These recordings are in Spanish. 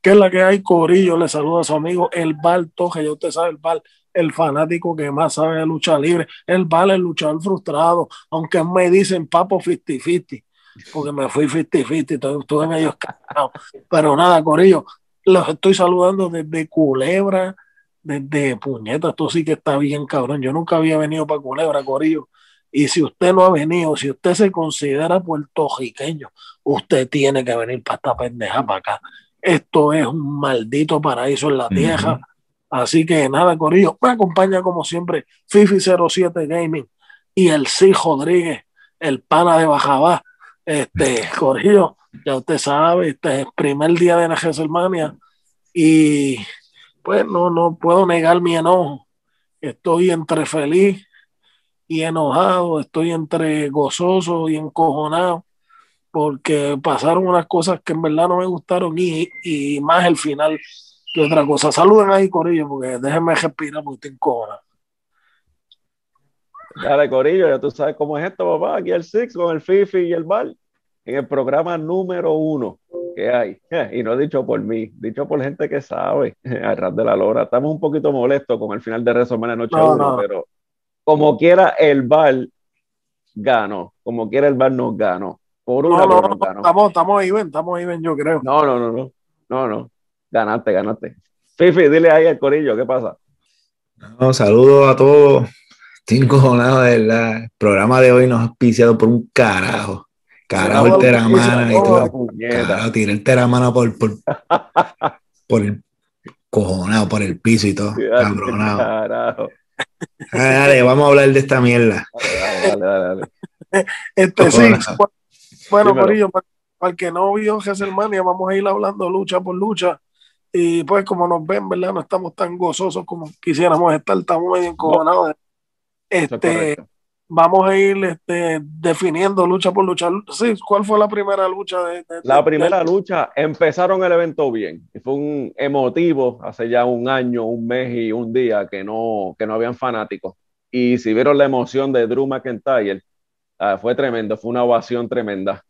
que es la que hay, Corillo, le saluda a su amigo El Val Toje, ya usted sabe, el Val, el fanático que más sabe de lucha libre, el Val, el luchador frustrado, aunque me dicen papo 50-50, porque me fui 50-50, estuve medio escapado, pero nada, Corillo, los estoy saludando desde Culebra, desde Puñeta, esto sí que está bien cabrón, yo nunca había venido para Culebra, Corillo, y si usted no ha venido, si usted se considera puertorriqueño, usted tiene que venir para esta pendeja para acá. Esto es un maldito paraíso en la tierra. Así que nada, Corillo, me acompaña como siempre Fifi07 Gaming y el C. Rodríguez, el pana de Bajabá. Este, Corillo, ya usted sabe, este es el primer día de la WrestleMania y pues no, no puedo negar mi enojo. Estoy entre feliz y enojado, estoy entre gozoso y encojonado, porque pasaron unas cosas que en verdad no me gustaron y, y más el final que otra cosa. Saluden ahí, Corillo, porque déjenme respirar porque estoy encojonado. Dale, Corillo, ya tú sabes cómo es esto, papá. Aquí el Six con el Fifi y el Bal, en el programa número uno que hay. Y no dicho por mí, dicho por gente que sabe, al ras de la lora. Estamos un poquito molestos con el final de Resumena Noche No, 1, no. pero como quiera el Val ganó. Como quiera el Val nos ganó. Por una No, no, no, ganó. estamos, estamos ahí, ven, estamos ahí, ven, yo creo. No, no, no, no. No, no. Ganaste, ganaste. Fifi, dile ahí al corillo, ¿qué pasa? No, saludos a todos. Estoy encojonado, de verdad. El programa de hoy nos ha auspiciado por un carajo. Carajo el teramana. Carajo, tiré el teramana por, por, por el cojonado, por el piso y todo. Cabronado. Carajo. Ah, Dale, vamos a hablar de esta mierda. Dale, dale, dale, dale. Este sí, bueno, Dímelo. Corillo, para, para el que no vio WrestleMania, vamos a ir hablando lucha por lucha. Y pues, como nos ven, ¿verdad? No estamos tan gozosos como quisiéramos estar, estamos medio encojonados. Este, vamos a ir este, definiendo lucha por lucha. Sí, ¿cuál fue la primera lucha de, de- La de- primera lucha, empezaron el evento bien. Fue un emotivo hace ya un año, un mes y un día que no, que no habían fanáticos. Y si vieron la emoción de Drew McIntyre, ah, fue tremendo, fue una ovación tremenda.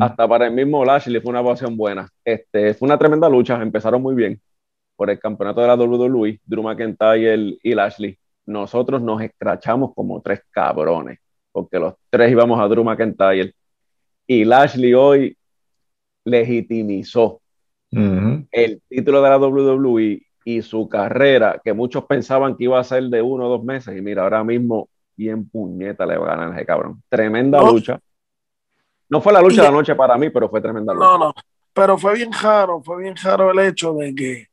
Hasta para el mismo Lashley fue una ovación buena. Este, fue una tremenda lucha, empezaron muy bien por el campeonato de la WWE, Drew McIntyre y Lashley. Nosotros nos escrachamos como tres cabrones, porque los tres íbamos a Drew McIntyre. Y Lashley hoy legitimizó el título de la WWE y su carrera, que muchos pensaban que iba a ser de uno o dos meses, y mira, ahora mismo bien puñeta le va a ganar a ese cabrón. Tremenda No. lucha. No fue la lucha Y- de la noche para mí, pero fue tremenda lucha. No, no. Pero fue bien raro, fue bien raro el hecho de que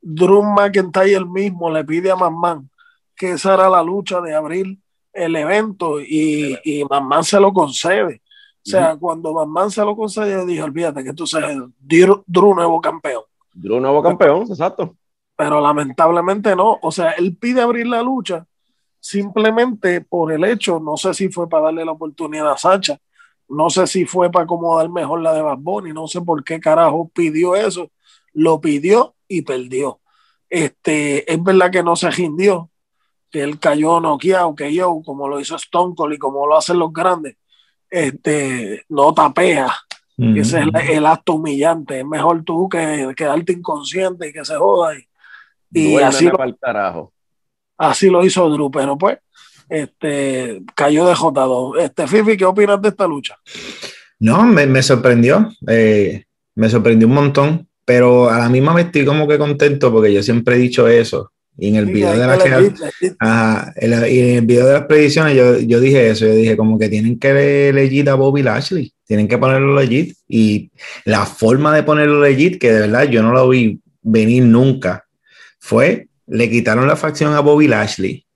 Drew McIntyre mismo le pide a Mamman que esa era la lucha de abrir el evento y, y Mamman se lo concede. O sea, cuando Mamman se lo concede, yo dije, olvídate que tú seas Drew, Drew nuevo campeón. Drew nuevo campeón, exacto. Pero lamentablemente no. O sea, él pide abrir la lucha simplemente por el hecho, no sé si fue para darle la oportunidad a Sacha, no sé si fue para acomodar mejor la de Bad Bunny, no sé por qué carajo pidió eso, lo pidió y perdió. Este, es verdad que no se rindió, que él cayó noqueado, que yo, como lo hizo Stone Cold y como lo hacen los grandes, este, no tapea, ese es el, el acto humillante, es mejor tú que quedarte inconsciente y que se joda. Y, y así lo, pa'l carajo. Así lo hizo Drew, pero pues este, cayó de J2. Este, Fifi, ¿qué opinas de esta lucha? No, me, me sorprendió, eh, me sorprendió un montón, pero a la misma vez estoy como que contento porque yo siempre he dicho eso. Y en el Sí, video de que la elegir, elegir. Ajá, en la- y en el video de las predicciones yo, yo dije eso, yo dije como que tienen que legit a Bobby Lashley, tienen que ponerlo legit y la forma de ponerlo legit, que de verdad yo no lo vi venir nunca, fue, le quitaron la facción a Bobby Lashley,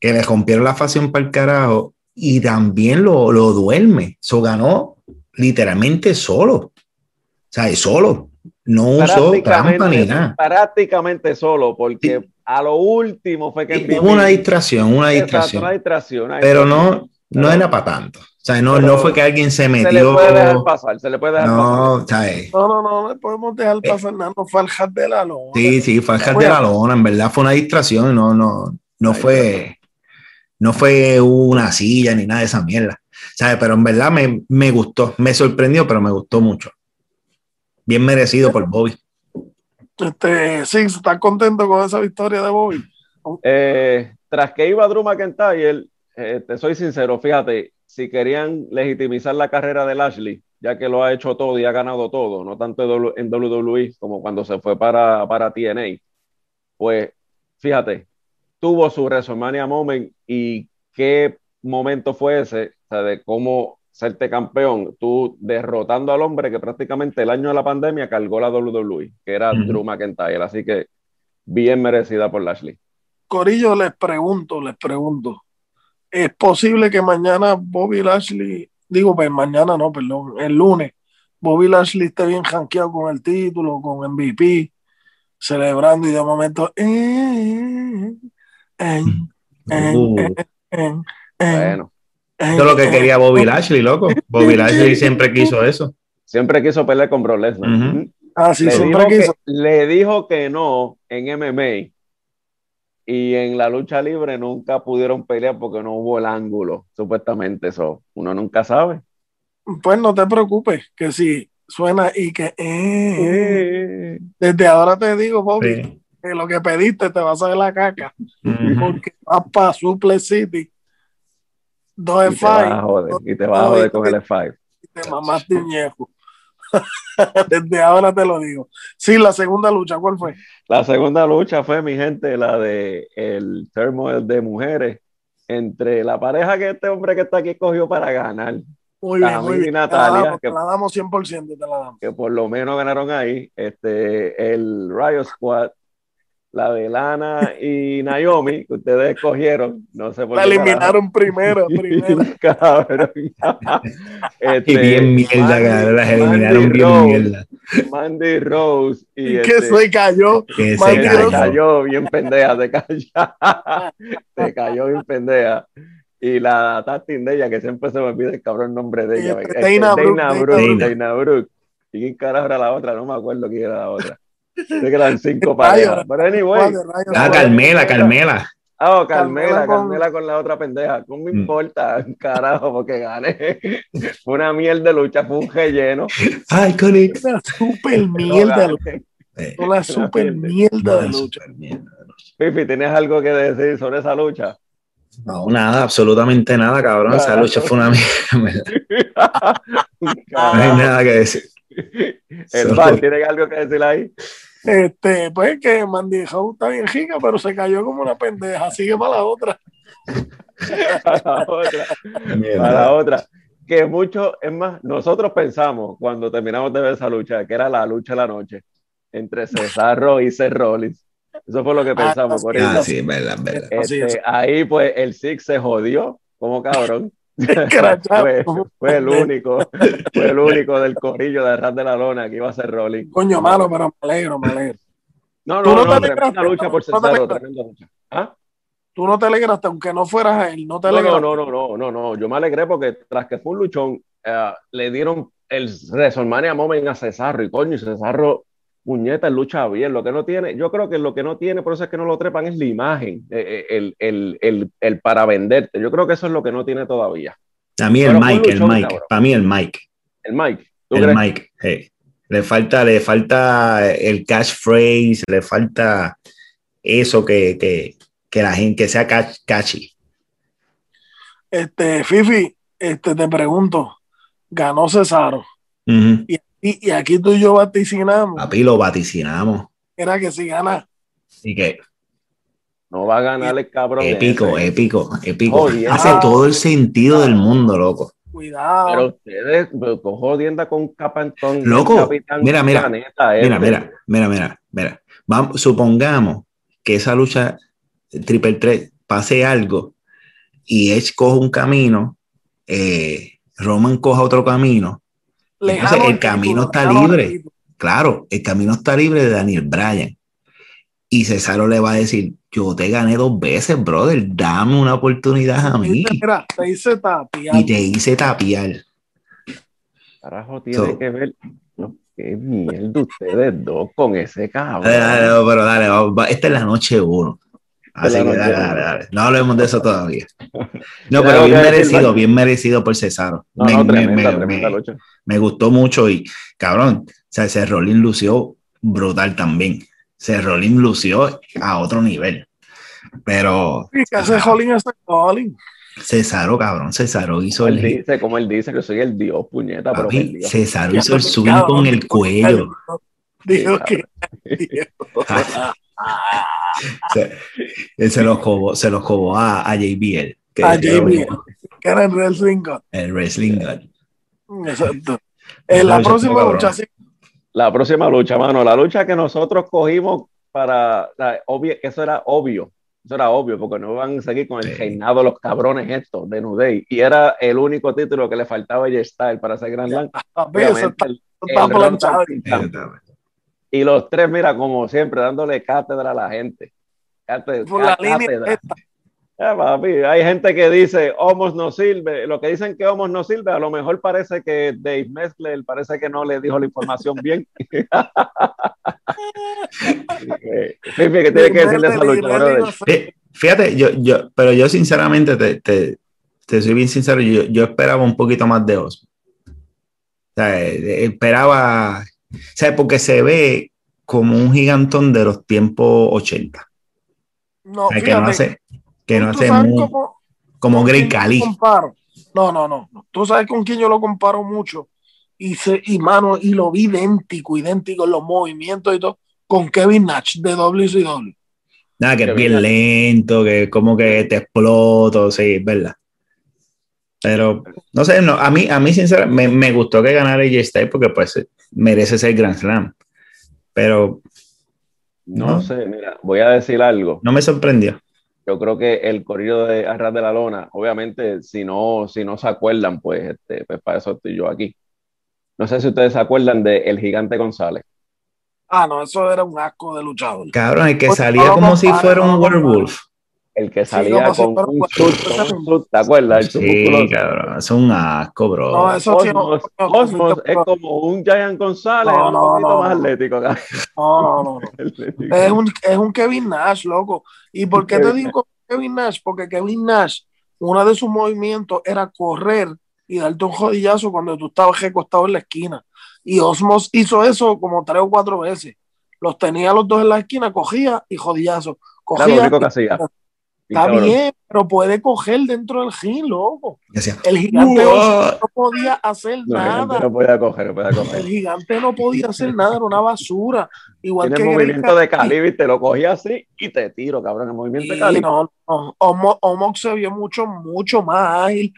que le rompieron la facción para el carajo y también lo, lo duerme, eso ganó literalmente solo, o sea, solo, no usó trampa ni nada. prácticamente solo, porque a lo último fue que Hubo una distracción, una Exacto, distracción. una distracción, pero distracción. No, no era para tanto. O sea, no, no fue que alguien se Se le metió. puede dejar pasar, se le puede dejar pasar. No, ¿sabes? No, no, no, no le podemos dejar pasar nada, no fue al hat de la lona. Sí, sí, fue al de la lona, en verdad fue una distracción, no, no, no Ay, fue, no fue una silla ni nada de esa mierda. ¿Sabes? Pero en verdad me, me gustó, me sorprendió, pero me gustó mucho. Bien merecido por Bobby. Este, sí, ¿estás contento con esa victoria de Bobby? Eh, tras que iba Drew McIntyre, eh, te soy sincero, fíjate, si querían legitimizar la carrera de Lashley, ya que lo ha hecho todo y ha ganado todo, no tanto en WWE como cuando se fue para, para TNA, pues fíjate, tuvo su WrestleMania Moment y qué momento fue ese, o sea, de cómo serte campeón, tú derrotando al hombre que prácticamente el año de la pandemia cargó la WWE, que era Drew McIntyre, así que bien merecida por Lashley. Corillo, les pregunto, les pregunto, ¿es posible que mañana Bobby Lashley, digo, pues mañana no, perdón, el lunes, Bobby Lashley esté bien janqueado con el título, con MVP, celebrando y de momento... Eh, eh, eh, uh. bueno. Eso es lo que quería Bobby Lashley, loco. Bobby Lashley siempre quiso eso. Siempre quiso pelear con Bro Lesnar. Ah, sí, le siempre dijo quiso. Que, le dijo que no en MMA y en la lucha libre nunca pudieron pelear porque no hubo el ángulo, supuestamente eso. Uno nunca sabe. Pues no te preocupes, que si suena y que eh, desde ahora te digo, Bobby, Sí. que lo que pediste te va a salir la caca, porque vas para Suple City, dos Y te vas a F5, joder, y te vas a joder con el F5. y te mamaste un ñejo. Desde ahora te lo digo. Sí, la segunda lucha, ¿cuál fue? La segunda lucha fue, mi gente, la de el turmoil de mujeres entre la pareja que este hombre que está aquí cogió para ganar, Muy bien, muy bien. Natalia, te la damos, que- te la damos 100%, te la damos. que por lo menos ganaron ahí, este, el Riot Squad, la de Lana y Naomi, que ustedes escogieron, no sé por La qué eliminaron primero, primero. Cabrón. Este, Y bien mierda, Mandy- cabrón, las Mandy eliminaron bien Rose, mierda. Mandy Rose y, Y este, que se cayó. Que Mandy se cayó. cayó bien pendeja, se cayó, se cayó bien pendeja. Y la Tastin de ella, que siempre se me olvida el cabrón nombre de ella. Este, Este, Dana Brooke. Dana Brooke. ¿Y quién carajo era la otra? No me acuerdo quién era la otra. Sé que eran cinco parejas. Pero anyway. Ah. Carmela, Carmela. Ah, oh, Carmela, Carmela con- Carmela con la otra pendeja. No me Mm. importa, carajo, porque gané. Fue una mierda de lucha, fue un relleno. Ay, Conix. Una super mierda. Eh, una super mierda de lucha. mierda. Pipi, ¿tienes algo que decir sobre esa lucha? No, nada, absolutamente nada, cabrón. Esa lucha fue una mierda. No hay nada que decir. El Solo- Val, ¿tiene algo que decir ahí? Este, pues que Mandy Howe está bien rica, pero se cayó como una pendeja. Sigue para la otra. A la otra. Mierda. A la otra. Que mucho, es más, nosotros pensamos cuando terminamos de ver esa lucha, que era la lucha de la noche entre Cesarro y Seth Rollins. Eso fue lo que pensamos. por Ah, eso. sí, verdad, verdad. Este, es. ahí pues el Six se jodió como cabrón. Fue, fue el único, fue el único del corillo de ras de la lona que iba a ser Rollins. Coño malo, pero me alegro, me alegro. No, no, no no, tremenda lucha por Cesaro, tremenda lucha. ¿Ah? Tú no te alegraste, aunque no fueras él, no te alegraste. no, no, no, no, no, no. Yo me alegré porque tras que fue un luchón, eh, le dieron el WrestleMania Moment a Cesarro y coño, y Él lucha bien. Lo que no tiene, yo creo que lo que no tiene, por eso es que no lo trepan, es la imagen, eh, eh, el, el, el, el para venderte. Yo creo que eso es lo que no tiene todavía. A mí el Pero Mike, el Mike. cabrón. Para mí el Mike. El Mike, ¿tú El crees? Mike. hey. Le falta, le falta el catchphrase, le falta eso que, que, que la gente que sea catch- catchy. Este, Fifi, este, te pregunto, ganó Cesaro. Y, y aquí tú y yo vaticinamos. Papi, lo vaticinamos. Era que si gana. Y que No va a ganar el cabrón. épico, ese. épico, épico. Hace todo el sentido del mundo, loco. Cuidado. Pero ustedes, con jodienda con Capantón. Loco, Capitán mira, mira, Planeta, Mira, este. mira, mira, mira, mira. Vamos, supongamos que esa lucha triple 3 pase algo y Edge coja un camino, eh, Roman coja otro camino. Entonces el camino está libre. Claro, el camino está libre de Daniel Bryan. Y Cesaro le va a decir, yo te gané dos veces, brother, dame una oportunidad a mí. Mira, te dice tapiar. Y te hice tapiar. Carajo, tiene So- que ver. No, qué mierda ustedes dos con ese cabrón. Dale, dale, dale, pero dale, va- esta es la noche uno. Así que dale, dale, dale. No hablemos de eso todavía. No, pero bien merecido, bien merecido por Cesaro. No, me, no, me- tremenda, me- tremenda me- lucha. me gustó mucho y, cabrón, o sea, ese Rolling lució brutal también. Se Rolling lució a otro nivel. Pero. Sí, que ese Rolling es Rolling. Cesaro, cabrón, Cesaro hizo Él el. dice, como él dice, que soy el dios, puñeta, pero Papi, el dios. Cesaro hizo el swing con el cuello. Digo Sí, que. Se, se los cobó, se los a, a JBL. Que A era JBL. que era el Wrestling God. El Wrestling God. Exacto. En la lucha próxima lucha, sí. La próxima lucha, mano, la lucha que nosotros cogimos para, obvio, eso era obvio, eso era obvio, porque no van a seguir con el Sí. reinado los cabrones estos de New Day, y era el único título que le faltaba a J-Style para hacer Grand eso Obviamente, está, planchado. Y los tres, mira, como siempre, dándole cátedra a la gente. Cátedra, Por la cátedra. papi, hay gente que dice Homos no sirve. Lo que dicen que Homos no sirve, a lo mejor parece que Dave Mescler parece que no le dijo la información bien. Eh, Fíjate, yo, yo, pero yo sinceramente te, te, te soy bien sincero, yo, yo esperaba un poquito más de Osmo. O sea, eh, esperaba, o sea, porque se ve como un gigantón de los tiempos 80. No, O sea, que no hace, que no ¿tú hace muy- cómo- como Grey Cali. No, no, no. Tú sabes con quién yo lo comparo mucho. Y, se, y mano, y lo vi idéntico, idéntico en los movimientos y todo, con Kevin Nash de WCW. Nada, que Que es bien lento, que como que te exploto, sí, es verdad. Pero, no sé, no, a mí, a mí sinceramente, me, me gustó que ganara AJ Styles porque pues merece ser Grand Slam. Pero No, No. sé, mira, voy a decir algo. no me sorprendió. Yo creo que el corrido de Arras de la Lona, obviamente, si no, si no se acuerdan, pues, este, pues para eso estoy yo aquí. No sé si ustedes se acuerdan de El Gigante González. Ah, no, eso era un asco de luchador. Cabrón, el que Pues, salía no como si fuera no un werewolf. El que Sí, salía si con un suit, ¿te acuerdas? Sí, cabrón, es un asco, bro. No, eso sí, no, Cosmos, no, Cosmos es como un Giant González, No, un no, poquito no, más no. atlético. cabrón. no, no, no. Es un, es un Kevin Nash, loco. ¿Y por qué te digo Kevin Nash? Porque Kevin Nash, uno de sus movimientos era correr y darte un jodillazo cuando tú estabas recostado en la esquina. Y Osmos hizo eso como tres o cuatro veces. Los tenía los dos en la esquina, cogía y jodillazo. Era lo Cogía. único que hacía. Está cabrón, bien, pero puede coger dentro del ring, loco. Decía, El gigante no podía hacer No, nada. no podía coger, no podía El coger. gigante no podía hacer nada, era una basura. Igual Tiene que movimiento Greg de calibre y te lo cogía así y te tiro, cabrón. El movimiento de calibre. no, no. Omo- Omox se vio mucho, mucho más ágil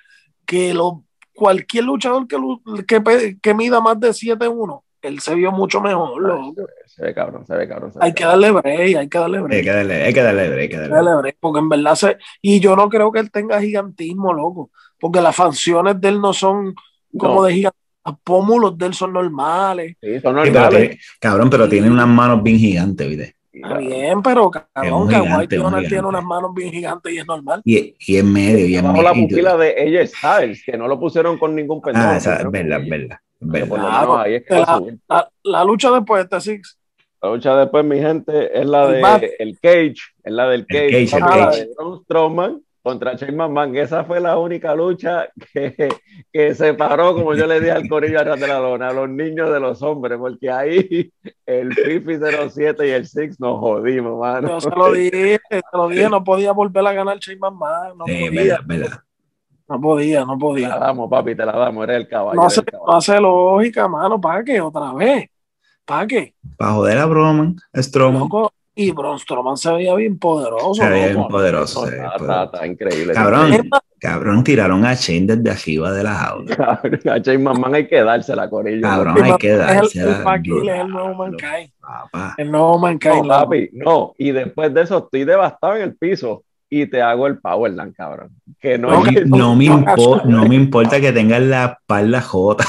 que lo, cualquier luchador que, lu- que, que mida más de 7-1. Él se vio mucho mejor, loco. Se ve cabrón, se ve cabrón. se ve Hay que cabrón. darle break, hay que darle Hay break. que darle, hay que darle, break, hay que hay que darle. break, porque en verdad se. Y yo no creo que él tenga gigantismo, loco. Porque las facciones de él no son como No. de gigantismo. Los pómulos de él son normales. Sí, son pero normales. tiene- cabrón, pero tiene unas manos bien gigantes, ¿viste? Está bien, pero cabrón, un Leonard tiene unas manos bien gigantes y es normal. Y, y en medio, y en Bajo la medio. pupila de ella Styles, que no lo pusieron con ningún pendejo. Ah, esa, es verdad, es verdad. Es Pero verdad. por lo Claro, menos ahí es que la- lucha después de este Six. La lucha después, mi gente, es la El de Bat. el Cage, es la del Cage, Cage, el la Cage. de Strowman contra Shane McMahon. Esa fue la única lucha que, que separó, como yo le dije al corillo atrás de la lona, a los niños de los hombres, porque ahí el Fifi 07 y el Six nos jodimos, mano. Yo se lo dije, se lo dije, no podía volver a ganar Shane McMahon, no Sí, podía, verdad, es verdad. No podía, no Te la podía. damos, papi, te la damos, eres el caballo. No hace, no lógica, mano, ¿para qué? Otra vez, ¿para qué? Para joder a Broman, Strowman. Loco, y Braun Strowman se veía bien poderoso, Se veía bien poderoso. Se está, poderoso. está- está increíble. Cabrón, cabrón, tiraron a Shane desde arriba de la jaula. Cabrón, A Shane McMahon hay que dársela, corillo. Cabrón, hay que es el, dársela. el Paquil, es el nuevo Mankind. papá. El nuevo Mankind. No, papi, no. Y después de eso estoy devastado en el piso y te hago el Powerland, cabrón. Que no, No, es No, no me no, impo- no me importa que tengas la espalda jota.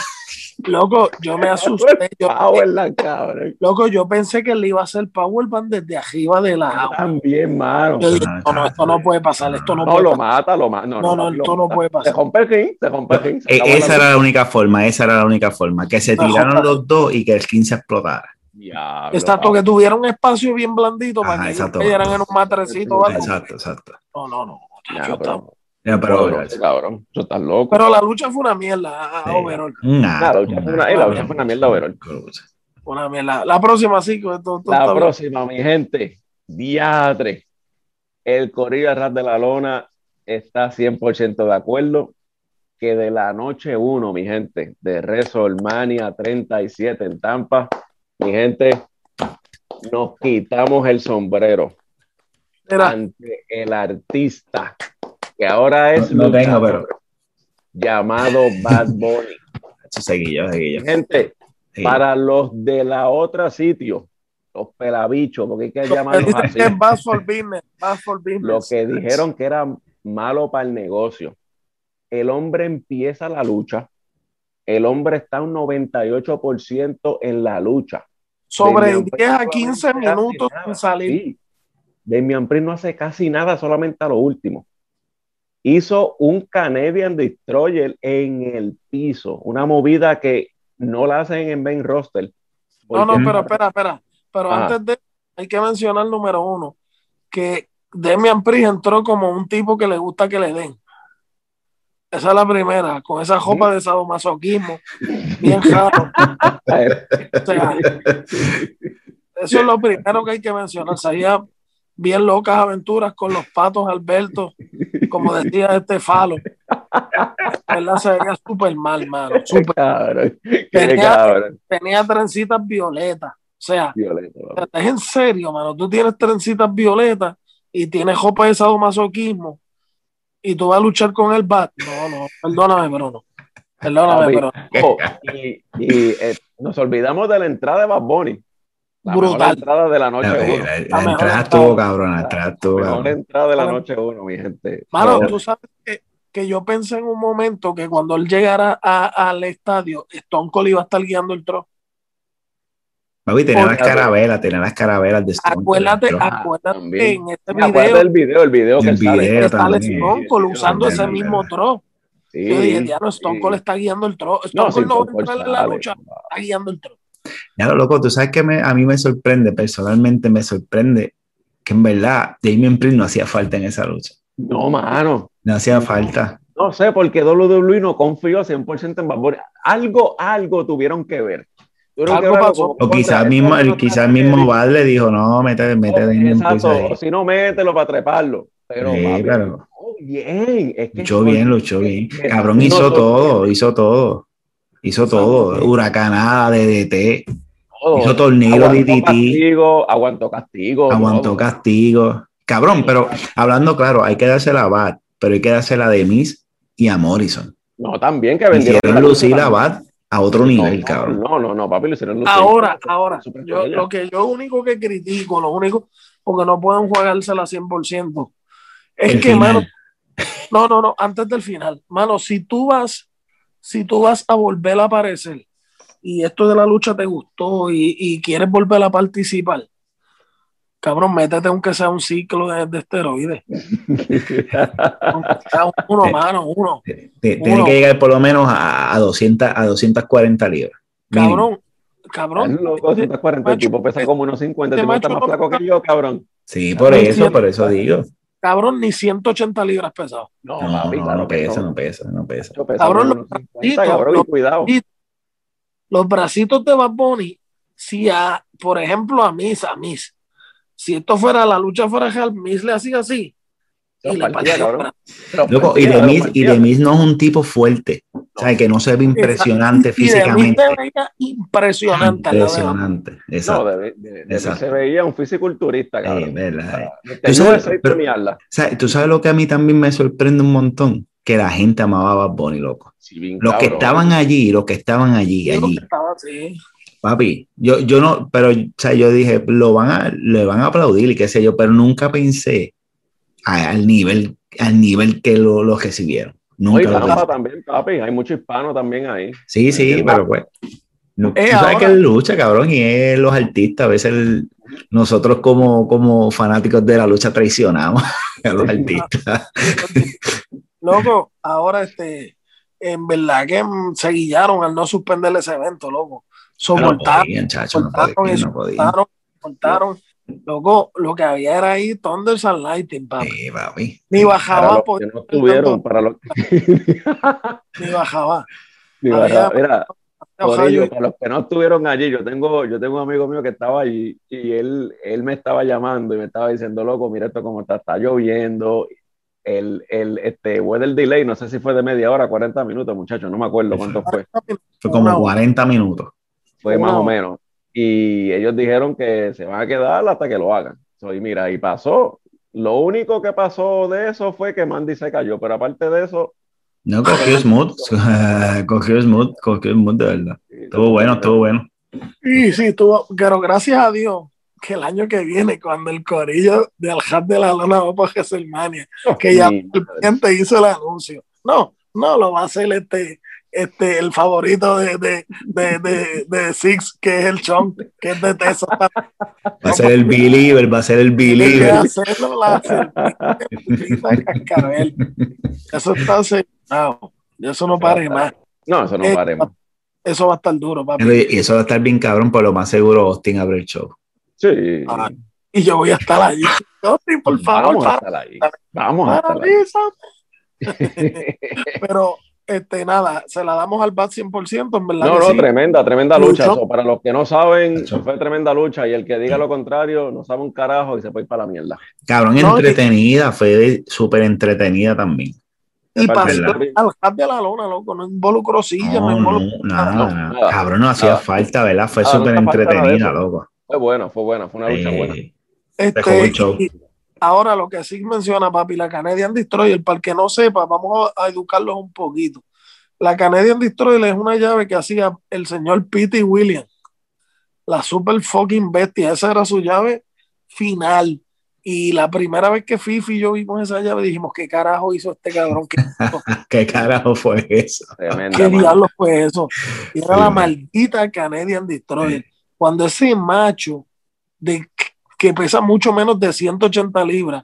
Loco, yo me asusté. Yo, Powerland, cabrón. loco, yo pensé que le iba a hacer Powerband desde arriba de la jaula. También, mano. Yo dije, No, no, no, esto no puede pasar, esto no, No, puede lo pasar. mata, lo mata. No, No, no, lo esto no puede Se pasar. rompe el ring, se rompe el ring. se E- esa era la única forma, esa era la única forma. Que se No, tiraron los dos y que el 15 explotara. Diablo, Exacto, que tuviera un espacio bien blandito Ajá, para que ellos exacto. cayeran en un matrecito o algo. Exacto, exacto. No, no, no. Ya, Yo pero, Ya, pero, pero, cabrón, tú estás loco. Pero la lucha fue una mierda, Sí. overall. Nah, La lucha fue una, eh, la lucha fue una mierda, overall. Una mierda. La próxima sí. que esto- esto La está bien. próxima, mi gente, diatre. El Corrido Ras de la Lona está 100% de acuerdo que de la noche 1, mi gente, de WrestleMania 37 en Tampa, mi gente, nos quitamos el sombrero Mira, ante el artista que ahora es No- no tengo, llamado Bad Bunny. Seguillo, seguillo. Gente, seguillo. para los de la otra sitio, los pelabichos, porque hay que lo que llamarlos así. que es bad for business. Bad for business. lo que dijeron que era malo para el negocio. El hombre empieza la lucha. El hombre está un 98% en la lucha. Sobre Damian 10 a Priest 15 no hace casi minutos sin salir. Sí. Damian Priest no hace casi nada, solamente a lo último. Hizo un Canadian Destroyer en el piso, una movida que no la hacen en main roster. No, no, pero espera, espera. Pero Ajá. antes de hay que mencionar número uno, que Demian Priest entró como un tipo que le gusta que le den. Esa es la primera, con esa jopa de sadomasoquismo, bien raro. O sea, eso es lo primero que hay que mencionar. Sabía bien locas aventuras con los patos Alberto, como decía este falo. ¿Verdad? Se veía súper mal, mano. Qué súper. cabrón, Tenía- cabrón. Tenía trencitas violetas. O sea, Violeta, es en serio, mano. Tú tienes trencitas violetas y tienes jopa de sadomasoquismo y tú vas a luchar con el bat. No, no, perdóname, pero no. Perdóname, Papi, pero oh, y y, eh, nos olvidamos de la entrada de Bad Bunny. La mejor Brutal. entrada de la noche La, uno. la- la mejor entrada entrada. estuvo cabrón, la entrada estuvo Mejor cabrón. entrada de la noche uno, mi gente. Mano, So, tú sabes que, que yo pensé en un momento que cuando él llegara a- al estadio, Stone Cold iba a estar guiando el tro. Papi, tenía las carabelas, tenía las carabelas de Stone. Acuérdate, Cold, acuérdate también. que en este video del video, el video que El sale. video está también. Stone Cold usando También, ese también. mismo tro. Sí, Yo dije, ya no, Stone sí. Cold está guiando el tro. Stone No, sí, Cold no va a entrar en la sale. lucha, está guiando el tro. Ya lo loco, tú sabes que me- a mí me sorprende, personalmente me sorprende que en verdad Damien Priest no hacía falta en esa lucha. No, mano. No hacía falta. No sé, porque WWE no confió 100% en Bad Bunny. Algo, algo tuvieron que ver. Que pasó. como- O quizás mismo, el, no quizás mismo ready. Val le dijo, no, mete, mete Priest Exacto, si no, mételo para treparlo. Pero, Sí, papi, pero- luchó bien. Es que Luchó bien, luchó bien. que- Cabrón hizo nosotros- todo, hizo todo. Hizo todo. Huracanada, DDT, todo. hizo tornillo DDT, castigo, aguantó castigo. aguantó todo. castigo. Cabrón, pero hablando claro, hay que dársela a Bad, pero hay que dársela a Demis y a Morrison. No, también que vendieron. Hicieron lucir a también. A otro nivel, no, cabrón. No, no, no, papi, lo hicieron. Ahora, ahora, yo, lo que yo único que critico, lo único, porque no pueden jugársela 100%, es El que, final. mano, no, no, no, antes del final, mano, si tú vas, si tú vas a volver a aparecer y esto de la lucha te gustó y, y quieres volver a participar, cabrón, métete aunque sea un ciclo de, de esteroides. Aunque sea uno, mano, uno. Tiene Uno. que llegar por lo menos a, a 200, a 240 libras. Mínimo. Cabrón, cabrón. Es loco, 140, el tipo pesa como unos 50, el Este tipo está más flaco que yo, cabrón. Sí, por Cabrón, eso, por eso digo. Cabrón, ni 180 libras pesado. No, No, papi, no, claro no pesa, no pesa, no pesa. Yo peso Cabrón, los unos 50, bracitos, cabrón, los y cuidado. Los bracitos de Bad Bunny, si a, por ejemplo, a Miss, a Miss, si esto fuera la lucha fuera real, Miss le hacía así. Y le partía, partía Loco, y partía, y. Demis no es un tipo fuerte. O sea, que no se ve impresionante Y de Miss físicamente. se veía impresionante. lado de Bunny. Impresionante. No, Exacto. de, de, de- de- Exacto. se veía un fisiculturista, Eh, cabrón. verdad, eh. Tú sabes, pero- tú sabes lo que a mí también me sorprende un montón, que la gente amaba a Bad Bunny, loco. Sí, bien Los que cabrón. estaban allí, los que estaban allí, allí, que estaba así. Papi, yo, yo no, pero, o sea, yo dije, lo van a, le van a aplaudir y qué sé yo, pero nunca pensé a- al nivel, al nivel que lo, lo recibieron. Nunca Oye, lo también, papi. Hay mucho hispano también ahí. Sí, sí, pero pues. No, Eh, tú sabes ahora- que él lucha, cabrón, y es los artistas, a veces el- nosotros como, como fanáticos de la lucha traicionamos a los artistas. Loco, ahora este, en verdad que mm, se guillaron al no suspender ese evento, loco. No Soportaron, podían, chacho, no soltaron podían, y no podían. soportaron, soportaron. Loco, lo que había era ahí Thunders and Lightning, papi. Sí, papi. Ni Para bajaba, los por- que no estuvieron, para los ni bajaba. Ni Había- bajaba. Mira, para los que no estuvieron allí, yo tengo, yo tengo un amigo mío que estaba allí y él, él me estaba llamando y me estaba diciendo, loco, mira esto cómo está, está lloviendo. El, el este, weather delay, no sé si fue de media hora, 40 minutos, muchachos, no me acuerdo cuánto fue. Fue como 40 minutos. Fue más o menos. Y ellos dijeron que se van a quedar hasta que lo hagan. y mira, y pasó. Lo único que pasó de eso fue que Mandy se cayó, pero aparte de eso, no, cogió smooth, cogió smooth, cogió smooth de verdad. Estuvo bueno, estuvo bueno. Sí, sí, estuvo, pero gracias a Dios que el año que viene, cuando el corillo del hat de la lona va para WrestleMania, que ya el cliente hizo el anuncio. No, no lo va a hacer este, este, el favorito de, de, de, de, Six, que es el Chon, que es de Tessa. Va a ser el believer, va a ser el believer. Hacerlo, la, Eso está no, eso no pare más. No, eso no eh, pare más. Eso va a estar duro, papi. Y eso va a estar bien cabrón, por lo más seguro Austin abre el show. Sí. Ah, y yo voy a estar allí. Austin, por favor. Vamos a estar ahí. Vamos a estar ahí. Pero, este, nada, se la damos al BAT 100%, en verdad. No, no, tremenda, tremenda lucha. para los que no saben, fue tremenda lucha y el que diga lo contrario no sabe un carajo y se puede ir para la mierda. Cabrón, entretenida, fue súper entretenida también. Y pasó al hat de la lona, loco, no involucró silla, no, no, nada, Cabrón, no hacía falta, ¿verdad? Fue súper entretenida, loco. Fue bueno, fue buena, fue una lucha buena. Este, ahora lo que sí menciona, papi, la Canadian Destroyer, para el que no sepa, vamos a, educarlos un poquito. La Canadian Destroyer es una llave que hacía el señor Pete Williams, la super fucking bestia, esa era su llave final y la primera vez que Fifi y yo vimos esa llave, dijimos, ¿qué carajo hizo este cabrón? ¿Qué, carajo fue eso? ¿Qué diablo fue eso? era la maldita Canadian Destroyer. Cuando ese macho de, que pesa mucho menos de 180 libras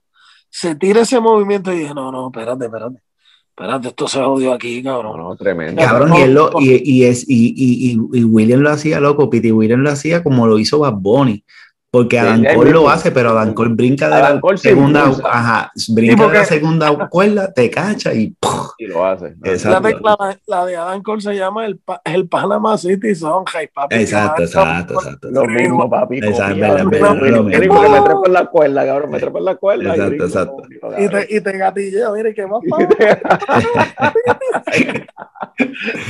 se tira ese movimiento y dije, no, no, espérate, espérate. Espérate, esto se jodió aquí, cabrón. No, tremendo. Cabrón, y, y, es, y, y, y, William lo hacía loco, Pete William lo hacía como lo hizo Bad Bunny. Porque Adam Cole lo hace, pero Adam Cole brinca de la segunda, ajá, brinca de la segunda cuerda, te cacha y, y lo hace. La, la, de Adam Cole se llama el, el Panama City Sonja papi. Exacto, exacto, exacto. Lo mismo, papi. Exacto, lo mismo. Me trepo en la cuerda, cabrón, me trepo en la cuerda. Exacto, exacto. Y te, y te gatilleo, mire qué más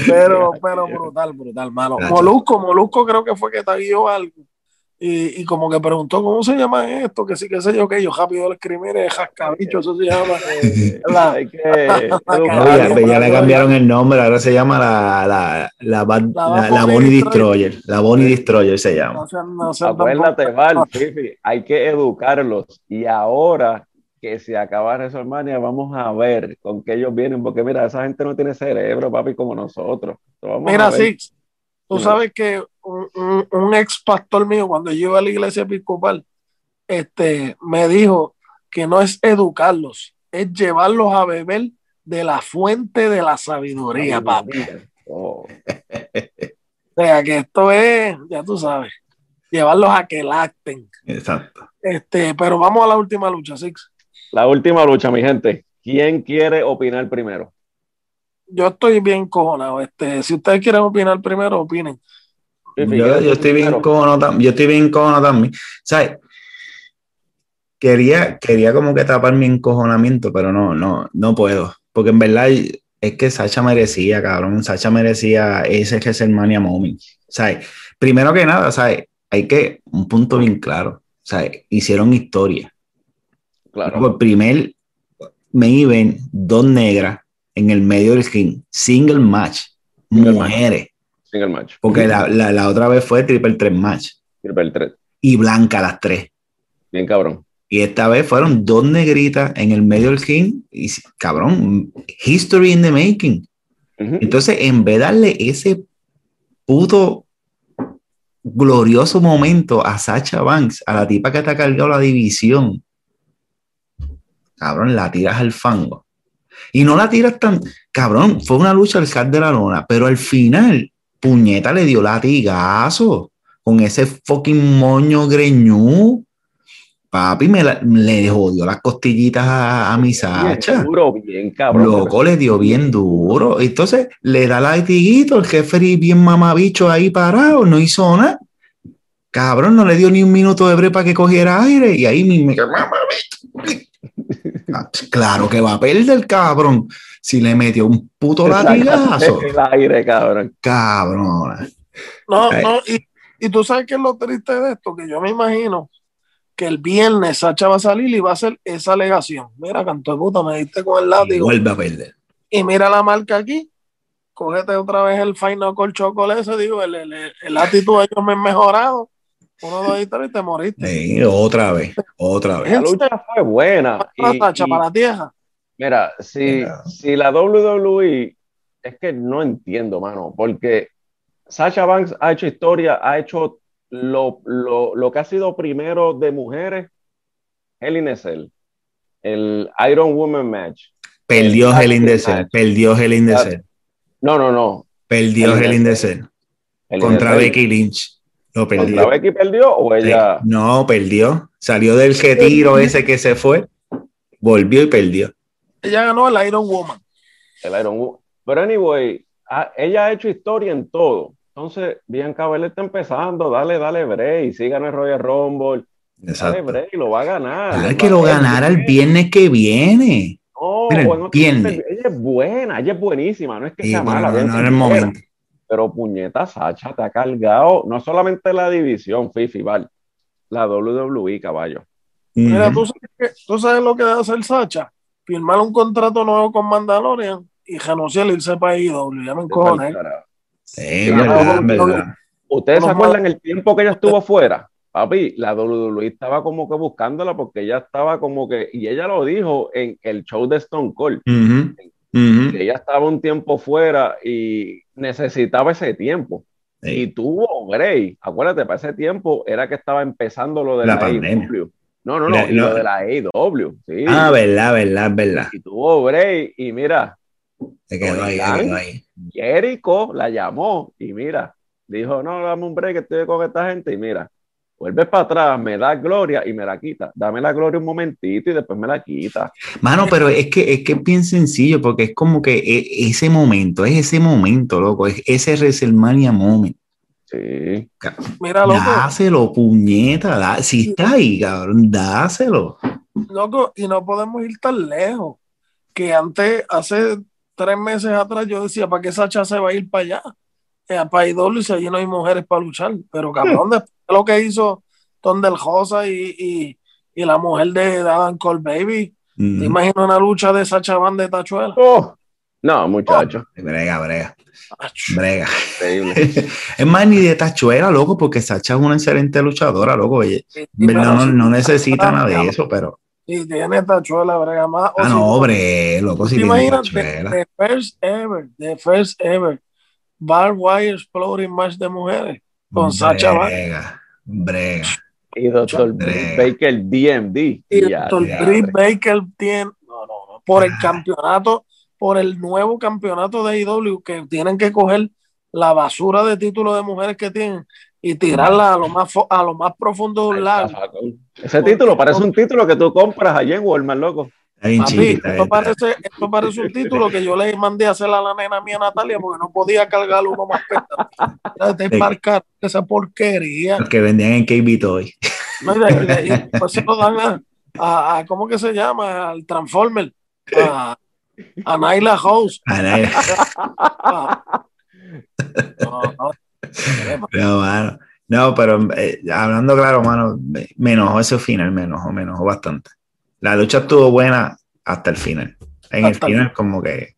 pero, pero brutal, brutal, mano. Molusco, Molusco creo que fue que te guió algo y, como que preguntó cómo se llama esto, que sí, que sé yo, que yo rápido le escribí, es jascabicho, eso se llama. Eh, la, ya, le cambiaron el nombre, ahora se llama la, la, la, la, Bonnie Destroyer. La Bonnie Destroyer se llama. Acuérdate, Val, hay que educarlos. Y ahora que se acaba WrestleMania, vamos a ver con qué ellos vienen, porque mira, esa gente no tiene cerebro, papi, como nosotros. mira, sí, tú sabes que un, ex pastor mío, cuando yo iba a la iglesia episcopal, este, me dijo que no es educarlos, es llevarlos a beber de la fuente de la sabiduría, papi. Oh. o sea, que esto es, ya tú sabes, llevarlos a que lacten. Exacto. Este, pero vamos a la última lucha, Six. La última lucha, mi gente. ¿Quién quiere opinar primero? Yo estoy bien cojonado. Este, si ustedes quieren opinar primero, opinen. Yo, estoy bien cojono, yo estoy bien también. ¿Sabes? Quería, quería como que tapar mi encojonamiento, pero no, no, no puedo. Porque en verdad es que Sacha merecía, cabrón. Sacha merecía ese WrestleMania moment. ¿Sabes? Primero que nada, ¿sabes? Hay que, un punto bien claro. ¿Sabes? Hicieron historia. Claro. Por primer me event, dos negras en el medio del skin, single match, mujeres. Single match. Porque la, la, otra vez fue triple tres match. Triple tres. Y blanca las tres. Bien cabrón. Y esta vez fueron dos negritas en el medio del king. Y cabrón, history in the making. Entonces, en vez de darle ese puto glorioso momento a Sacha Banks, a la tipa que te ha cargado la división, cabrón, la tiras al fango. Y no la tiras tan, cabrón, fue una lucha al sal de la lona, pero al final puñeta le dio latigazo con ese fucking moño greñú. Papi me la- le jodió las costillitas a, a mi Sacha. Bien duro, bien cabrón. Loco, le dio bien duro. Entonces le da latiguito, el jefe bien mamabicho ahí parado, no hizo nada. Cabrón, no le dio ni un minuto de break para que cogiera aire y ahí mamabicho. Ah, Claro que va a perder, cabrón. Si le metió un puto latigazo. El aire, cabrón. Cabrón. No, Ay. no, y, y tú sabes qué es lo triste de esto, que yo me imagino que el viernes Sacha va a salir y va a hacer esa alegación. Mira, canto de puta, me diste con el Y látigo. vuelve a perder. Y mira la marca aquí. Cógete otra vez el Final Call Chocolate ese, digo, el, el, el, el actitud de ellos me han mejorado. Uno, dos y tres y te moriste. Sí, otra vez, otra vez. La lucha fue buena. Y- para la tierra. Mira, si, Mira. si la WWE, es que no entiendo, mano, porque Sasha Banks ha hecho historia, ha hecho lo, lo, lo que ha sido primero de mujeres, Hell in a Cell, el Iron Woman match. Perdió el Hell in the match. Cell, perdió Hell in the Cell, No, no, no. perdió Hell in the Cell. Contra. Becky Lynch. Lo ¿Contra perdió. Becky perdió o ella? No, perdió. Salió del retiro ese que se fue, volvió y perdió. Ella ganó el Iron Woman. El Iron Woman. Pero anyway, ella ha hecho historia en todo. Entonces, Bianca Belair está empezando, dale, dale break, sí ganó el Royal Rumble, dale Exacto. break, lo va a ganar. Ah, que lo ganara el viernes que viene. No, Mira, el viernes. ella es buena, ella es buenísima, no es que sea mala, no, no era el momento. Pero puñeta, Sacha te ha cargado, no solamente la división, Fifi, Val, la WWE, caballo. Mira. ¿tú sabes, qué- tú sabes lo que debe hacer Sacha. Firmar un contrato nuevo con Mandalorian y renunciar y irse para IW. Ya me encojoné. Sí, Sí, verdad, no, verdad. ¿Ustedes No se acuerdan el tiempo que ella estuvo fuera? Papi, la WWE estaba como que buscándola porque ella estaba como que, y ella lo dijo en el show de Stone Cold, Que ella estaba un tiempo fuera y necesitaba ese tiempo. Sí. Y tuvo Grey, acuérdate, para ese tiempo era que estaba empezando lo de La la. AEW. No, no, no, La- y lo de la AEW, sí. Ah, verdad, verdad, verdad. Y tuvo Grey, y mira, Se quedó ahí, se quedó ahí. Jericho la llamó y mira, dijo, no, dame un break, estoy con esta gente y mira, vuelves para atrás, me da gloria y me la quita. Dame la gloria un momentito y después me la quita. Mano, pero es que, es que es bien sencillo porque es como que e- ese momento, es ese momento, loco, es ese WrestleMania moment. Sí. Mira, loco, Dáselo, puñeta, da- si está ahí, cabrón, dáselo. loco, y no podemos ir tan lejos. Que antes, hace tres meses atrás, yo decía, ¿para qué Sacha se va a ir para allá? Eh, para IW y si allí no hay mujeres para luchar. Pero cabrón, después de lo que hizo Tondel Rosa y, y, y la mujer de Adam Cole Baby, ¿te Mm, imaginas una lucha de Sacha Van de Tachuela? Oh, no, muchacho, Brega, brega, brega. increíble. Es más, ni de tachuela, loco, porque Sacha es una excelente luchadora, loco. oye. y- y No, no, si- no necesita nada de eso, pero. Si tiene Tachuela, brega más. Ah, si no, hombre, loco, si ¿Te tiene tachuela. the first ever, the first ever Bar Wire Exploding Match de mujeres con Sacha Banks Brega, brega. Y Doctor Brega. Baker DMD. y hombre. Baker tiene, no, no, no, por el Ah. campeonato, por el nuevo campeonato de IW que tienen que coger la basura de títulos de mujeres que tienen y tirarla a lo más a lo más profundo de un lago. Ese título parece un título que tú compras allá en Walmart, loco. Papi, chiquita. esto parece, esto parece un título que yo le mandé a hacer a la nena mía Natalia porque no podía cargar uno más pesado. De marcar esa porquería. Los que vendían en KB Toy. No, y de- y de- y después se lo dan a, a- a- ¿cómo que se llama? Al Transformer. A, a Naila House. Ah, no, no. No, mano. No, pero eh, hablando claro, mano, me, me enojó ese final, me enojó, me enojó bastante. La lucha estuvo buena hasta el final. En Hasta el el- final, como que.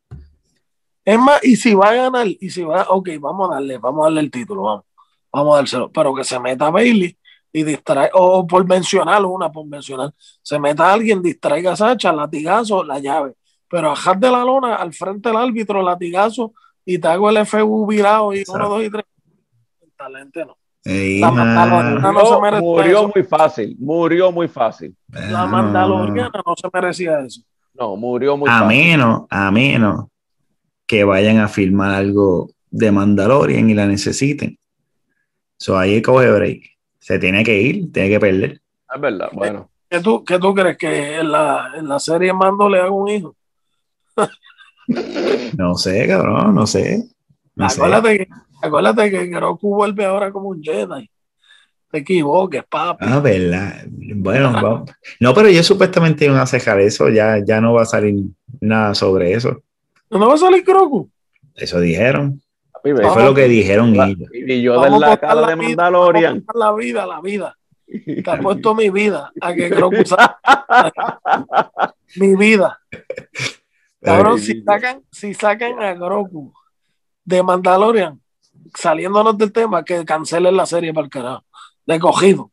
Es más, y si va a ganar, y si va, ok, vamos a darle, vamos a darle el título, vamos, vamos a dárselo, pero que se meta Bailey y distrae, o por mencionar una, por mencionar, se meta alguien, distraiga a Sacha, latigazo, la llave, pero ajar de la lona al frente del árbitro, latigazo, y te hago el FU virado y Exacto. uno, dos y tres. El talento no. Ey, La. Mandaloriana no se Murió, merece murió eso. muy fácil, murió muy fácil. La. Mandaloriana no se merecía eso. No, murió muy A fácil. menos, a menos que vayan a filmar algo de Mandalorian y la necesiten. So ahí coge break. Se tiene que ir, tiene que perder. Es verdad, bueno. ¿Qué tú, qué tú crees? ¿Que en la, en la serie Mando le haga un hijo? no sé, cabrón, no sé. No acuérdate, sé. Que, acuérdate que Grogu vuelve ahora como un Jedi. Te equivoques, papi. Ah, verdad. Bueno, vamos. no, pero ellos supuestamente iban a cejar eso, ya, ya no va a salir nada sobre eso. ¿No va a salir Grogu? Eso dijeron. Papi, Eso fue lo que dijeron ellos. Y yo Vamos de a la cara la de vida, Mandalorian. La vida, la vida. Te ha puesto mi vida a que Grogu salga. mi vida. Cabrón, si sacan, si sacan a Grogu de Mandalorian, saliéndonos del tema, que cancelen la serie para el carajo. De cogido.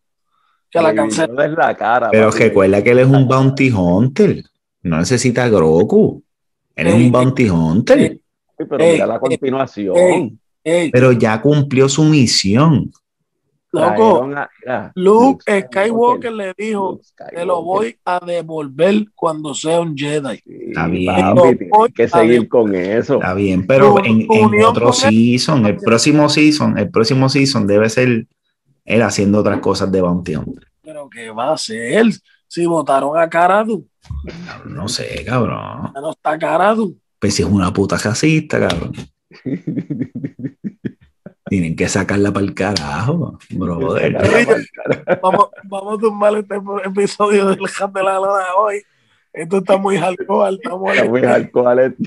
Que la cancelen. la cara. Pero papi. recuerda que él es un bounty hunter. No necesita Grogu. Él es un bounty hunter. ey. Sí, pero Ey, mira la continuación. ey. Ey, Pero ya cumplió su misión. Loco, Trajeron a- mira, Luke Skywalker le dijo, Skywalker. te lo voy a devolver cuando sea un Jedi. Sí, Está bien. papi, voy que seguir con eso. Está bien, pero Tu- en, tu en unión otro season, el próximo season, el próximo season debe ser él haciendo otras cosas de bounty hunter. Pero ¿qué va a hacer si votaron a Karadu? No sé, cabrón. Ya no está Karadu. Pues si es una puta racista, cabrón. Tienen que sacarla para el carajo, brother. Vamos, vamos a tumbar este episodio del Hat de la Lona hoy. Esto está muy hardcore. Estamos Está muy alcohol esto.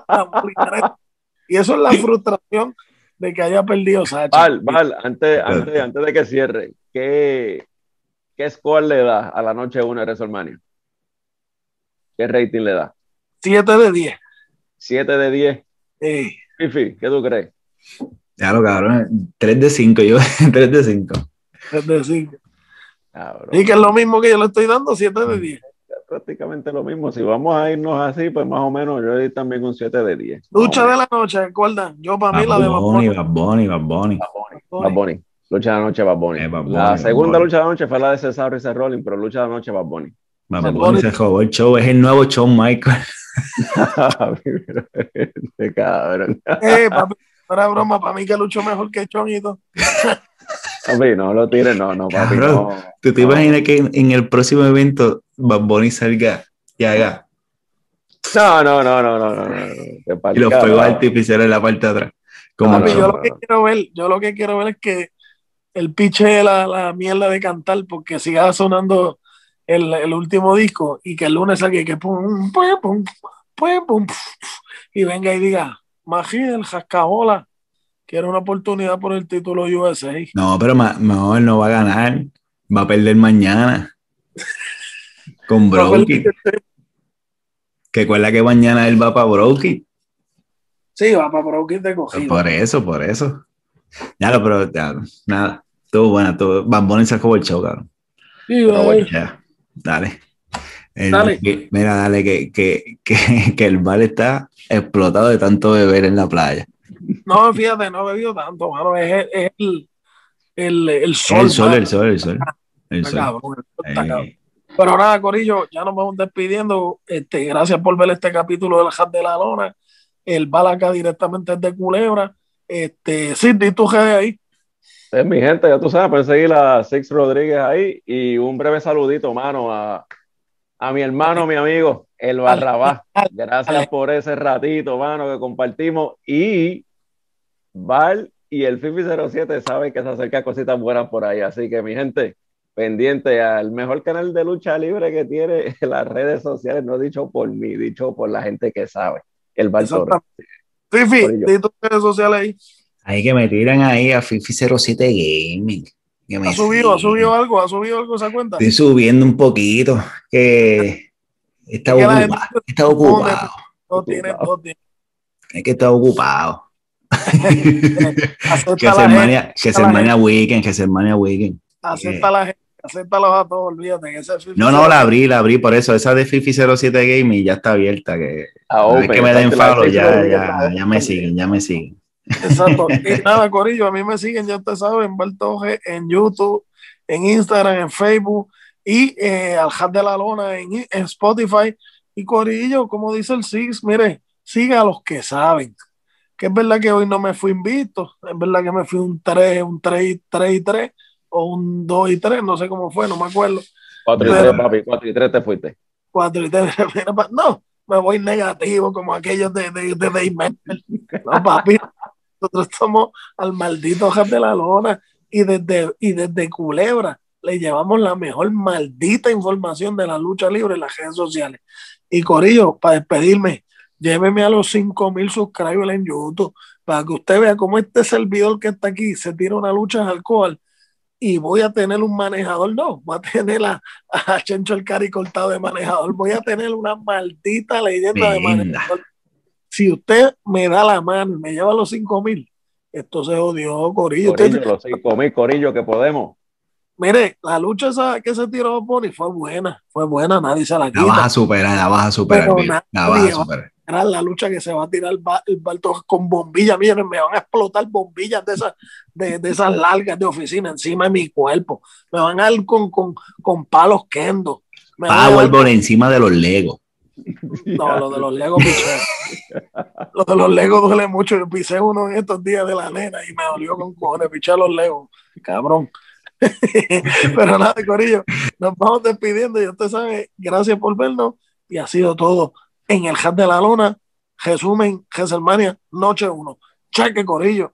estamos muy- Y eso es la frustración de que haya perdido Sacha. Val, Val, antes, antes, antes de que cierre, ¿qué, ¿qué score le da a la noche 1 de WrestleMania? ¿Qué rating le da? 7 de 10. ¿7 de 10? Sí. Fifi, ¿qué tú crees? Ya lo cabrón, 3 de 5, yo 3 de 5. Es decir, Cabrón, y que es lo mismo que yo le estoy dando, 7 de 10. prácticamente lo mismo. Si vamos a irnos así, pues más o menos yo le doy también un 7 de 10. Lucha de la noche, ¿recuerdan? Yo para mí la de Bad Bunny. Bad Bunny, Bad Bunny. Bad Bunny. Lucha de la noche, Bad Bunny. Eh, Bad Bunny, la Bad segunda Bunny. lucha de la noche fue la de Cesaro y Seth Rollins, pero lucha de la noche, Bad Bunny. Bad Bad Bunny Bunny. se robó el show, es el nuevo show, Michael. Este cabrón. Eh, papi, era broma, para mí que lucho mejor que Chonito. Papi, no lo tires, no, no, papi, Cabrón, no. ¿Tú te No. imaginas que en, en el próximo evento Bad Bunny salga y haga No, no, no, no, no, no, y los fuegos artificiales en la parte de atrás? Como Papi, no, yo no. lo que quiero ver, yo lo que quiero ver es que el piche la, la mierda de cantar porque siga sonando el, el último disco y que el lunes salga y que pum, pum, pum, pum, pum, y venga y diga, Magí del Jascabola, quiero una oportunidad por el título USA. No, pero no, él no va a ganar. Va a perder mañana. Con Brokey. Que recuerda que mañana él va para Brokey. Sí, va para Brooklyn de cogido. Por eso, por eso. Ya lo, pero ya, nada. Estuvo buena. Estuvo, Bad Bunny sacó el show, cabrón. Sí, Pero bueno, Ya, dale. El- Dale. que- mira, dale, que, que, que, que el bar está explotado de tanto beber en la playa. No, fíjate, no he bebido tanto, mano. Es, el- es el, el, el sol. el sol, el sol, el sol. El Está sol. cabrón, Eh, cabrón. Pero nada, Corillo, ya nos vamos despidiendo. Este, gracias por ver este capítulo del Hat de la Lona. El bala acá directamente es de Culebra. Este, Cindy, tú de ahí. Pues, mi gente, ya tú sabes, puedes seguir a Six Rodríguez ahí y un breve saludito, mano, a, a mi hermano, mi amigo, el Barrabás. Gracias por ese ratito, mano, que compartimos. Y Val y el Fifi 07 saben que se acercan cositas buenas por ahí. Así que, mi gente, pendiente al mejor canal de lucha libre que tiene en las redes sociales, no dicho por mí, dicho por la gente que sabe, el Val Toro. Fifi, tus redes sociales ahí. Ahí que me tiran ahí a Fifi07 Gaming. Que me ¿Ha subido, ha subido algo? ¿Ha subido algo esa cuenta? Estoy subiendo un poquito. Que está Es que la ocupado. gente Está ocupado. No tiene, no tiene. Es que está ocupado. Acepta que la se gente, mania, que se la mania weekend, que se mania weekend. acepta la gente, acéptalos a todos, olvídate. ese es Fifi No, no, la abrí, la abrí, por eso esa de Fifi07 Gaming ya está abierta. Que A una vez Open, que me den follow, ya, ya, está ya me siguen, ya me siguen. Exacto. Y nada, Corillo, a mí me siguen, ya ustedes saben, Bartoje en YouTube, en Instagram, en Facebook y eh, al Hat de la Lona en, en Spotify. Y Corillo, como dice el Six, mire, siga a los que saben. Que es verdad que hoy no me fui invicto, es verdad que me fui un 3, un 3, 3 y 3, o un 2 y 3, no sé cómo fue, no me acuerdo. 4 y 3, papi, 4 y 3 te fuiste. 4 y 3, no, me voy negativo como aquellos de, de, de, de No, papi, nosotros somos al maldito jefe de la lona y desde, y desde Culebra le llevamos la mejor maldita información de la lucha libre en las redes sociales. Y Corillo, para despedirme, lléveme a los 5000 subscribers en YouTube para que usted vea cómo este servidor que está aquí se tira una lucha de alcohol y voy a tener un manejador, no, voy a tener a, a Chencho el Cari cortado de manejador, voy a tener una maldita leyenda de manejador. Si usted me da la mano y me lleva los 5000, esto se odió, Corillo. Corillo los 5000, Corillo, que podemos. Mire, la lucha esa que se tiró Bonnie fue buena, fue buena, nadie se la quita. La vas a superar, la vas a superar. la vas a superar. La lucha que se va a tirar el, balto con bombillas, miren, me van a explotar bombillas de esas, de, de, esas largas de oficina encima de mi cuerpo. Me van a dar con, con, con palos kendo. Powerball encima de los legos. No, lo de los legos lo de los legos duele mucho. Yo pisé uno en estos días de la nena y me dolió con cojones. Piché los legos. Cabrón. Pero nada, Corillo, nos vamos despidiendo y usted sabe, gracias por vernos y ha sido todo en el Hat de la Lona. Resumen, Geselmania, noche 1. Cheque, Corillo.